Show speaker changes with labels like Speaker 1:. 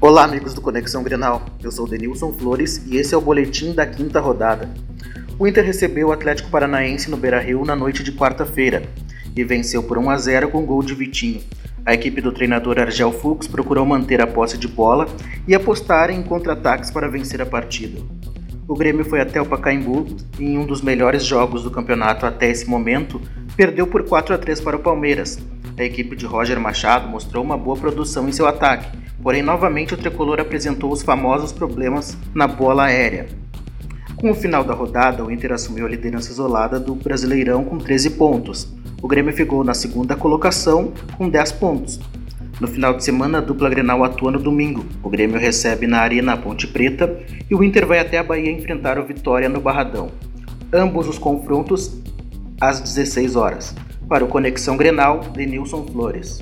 Speaker 1: Olá, amigos do Conexão Grenal. Eu sou Denilson Flores e esse é o boletim da quinta rodada. O Inter recebeu o Atlético Paranaense no Beira-Rio na noite de quarta-feira e venceu por 1 a 0 com gol de Vitinho. A equipe do treinador Argel Fux procurou manter a posse de bola e apostar em contra-ataques para vencer a partida. O Grêmio foi até o Pacaembu e em um dos melhores jogos do campeonato até esse momento, perdeu por 4 a 3 para o Palmeiras. A equipe de Roger Machado mostrou uma boa produção em seu ataque, porém novamente o tricolor apresentou os famosos problemas na bola aérea. Com o final da rodada, o Inter assumiu a liderança isolada do Brasileirão com 13 pontos. O Grêmio ficou na segunda colocação com 10 pontos. No final de semana, a dupla Grenal atua no domingo. O Grêmio recebe na Arena Ponte Preta e o Inter vai até a Bahia enfrentar o Vitória no Barradão. Ambos os confrontos às 16 horas. Para o Conexão Grenal, Denilson Flores.